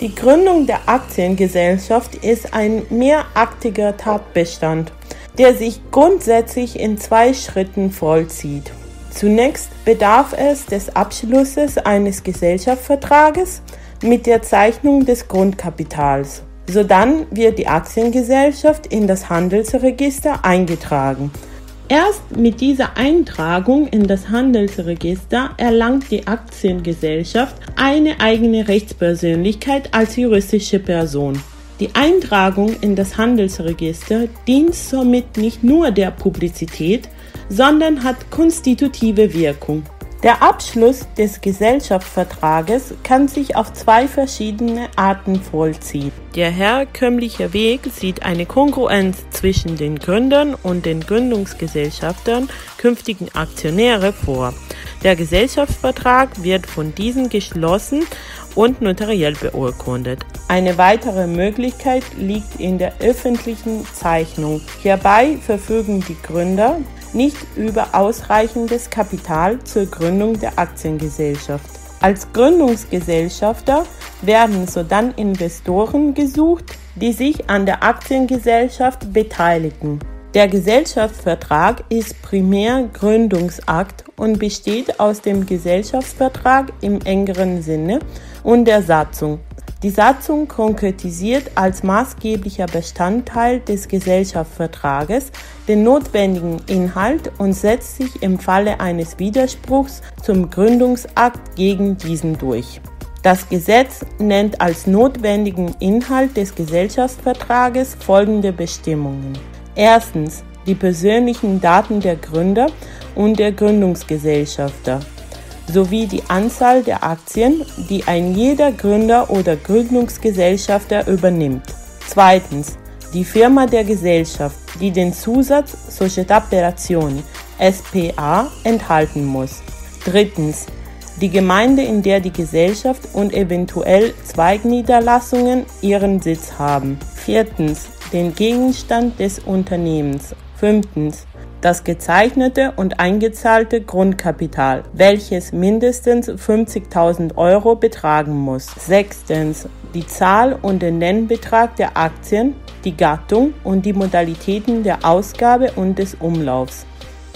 Die Gründung der Aktiengesellschaft ist ein mehraktiger Tatbestand, der sich grundsätzlich in zwei Schritten vollzieht. Zunächst bedarf es des Abschlusses eines Gesellschaftsvertrages mit der Zeichnung des Grundkapitals. Sodann wird die Aktiengesellschaft in das Handelsregister eingetragen. Erst mit dieser Eintragung in das Handelsregister erlangt die Aktiengesellschaft eine eigene Rechtspersönlichkeit als juristische Person. Die Eintragung in das Handelsregister dient somit nicht nur der Publizität, sondern hat konstitutive Wirkung. Der Abschluss des Gesellschaftsvertrages kann sich auf zwei verschiedene Arten vollziehen. Der herkömmliche Weg sieht eine Kongruenz zwischen den Gründern und den Gründungsgesellschaftern, künftigen Aktionäre vor. Der Gesellschaftsvertrag wird von diesen geschlossen und notariell beurkundet. Eine weitere Möglichkeit liegt in der öffentlichen Zeichnung. Hierbei verfügen die Gründer nicht über ausreichendes Kapital zur Gründung der Aktiengesellschaft. Als Gründungsgesellschafter werden sodann Investoren gesucht, die sich an der Aktiengesellschaft beteiligen. Der Gesellschaftsvertrag ist primär Gründungsakt und besteht aus dem Gesellschaftsvertrag im engeren Sinne und der Satzung. Die Satzung konkretisiert als maßgeblicher Bestandteil des Gesellschaftsvertrages den notwendigen Inhalt und setzt sich im Falle eines Widerspruchs zum Gründungsakt gegen diesen durch. Das Gesetz nennt als notwendigen Inhalt des Gesellschaftsvertrages folgende Bestimmungen. Erstens die persönlichen Daten der Gründer und der Gründungsgesellschafter sowie die Anzahl der Aktien, die ein jeder Gründer oder Gründungsgesellschafter übernimmt. Zweitens, die Firma der Gesellschaft, die den Zusatz Società per Azioni SPA enthalten muss. Drittens, die Gemeinde, in der die Gesellschaft und eventuell Zweigniederlassungen ihren Sitz haben. Viertens, den Gegenstand des Unternehmens. Fünftens, das gezeichnete und eingezahlte Grundkapital, welches mindestens 50.000 Euro betragen muss. Sechstens, die Zahl und den Nennbetrag der Aktien, die Gattung und die Modalitäten der Ausgabe und des Umlaufs.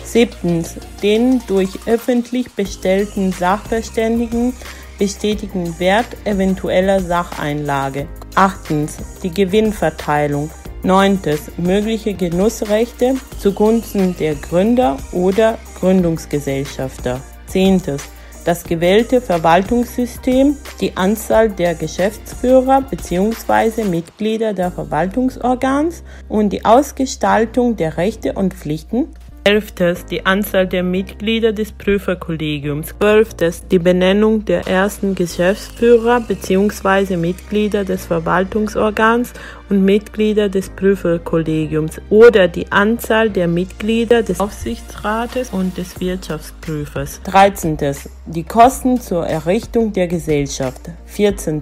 Siebtens, den durch öffentlich bestellten Sachverständigen bestätigten Wert eventueller Sacheinlage. Achtens, die Gewinnverteilung. Neuntes. Mögliche Genussrechte zugunsten der Gründer oder Gründungsgesellschafter. Zehntes. Das gewählte Verwaltungssystem, die Anzahl der Geschäftsführer bzw. Mitglieder der Verwaltungsorgans und die Ausgestaltung der Rechte und Pflichten Elftes die Anzahl der Mitglieder des Prüferkollegiums. Zwölftes die Benennung der ersten Geschäftsführer bzw. Mitglieder des Verwaltungsorgans und Mitglieder des Prüferkollegiums oder die Anzahl der Mitglieder des Aufsichtsrates und des Wirtschaftsprüfers. 13. Die Kosten zur Errichtung der Gesellschaft. 14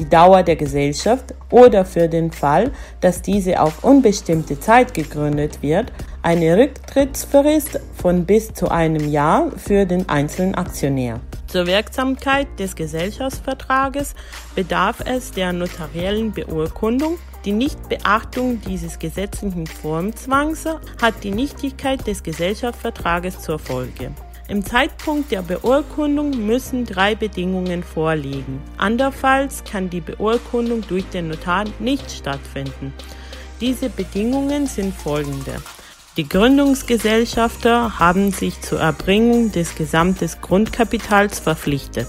die Dauer der Gesellschaft oder für den Fall, dass diese auf unbestimmte Zeit gegründet wird, eine Rücktrittsfrist von bis zu einem Jahr für den einzelnen Aktionär. Zur Wirksamkeit des Gesellschaftsvertrages bedarf es der notariellen Beurkundung. Die Nichtbeachtung dieses gesetzlichen Formzwangs hat die Nichtigkeit des Gesellschaftsvertrages zur Folge. Im Zeitpunkt der Beurkundung müssen drei Bedingungen vorliegen. Andernfalls kann die Beurkundung durch den Notar nicht stattfinden. Diese Bedingungen sind folgende. Die Gründungsgesellschafter haben sich zur Erbringung des gesamten Grundkapitals verpflichtet.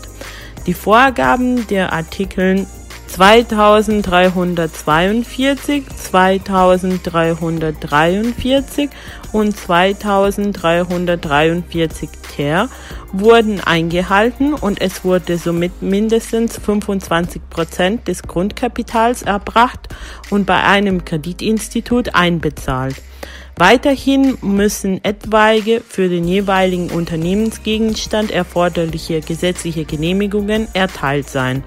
Die Vorgaben der Artikeln 2342, 2343 und 2343 ter wurden eingehalten und es wurde somit mindestens 25 Prozent des Grundkapitals erbracht und bei einem Kreditinstitut einbezahlt. Weiterhin müssen etwaige für den jeweiligen Unternehmensgegenstand erforderliche gesetzliche Genehmigungen erteilt sein.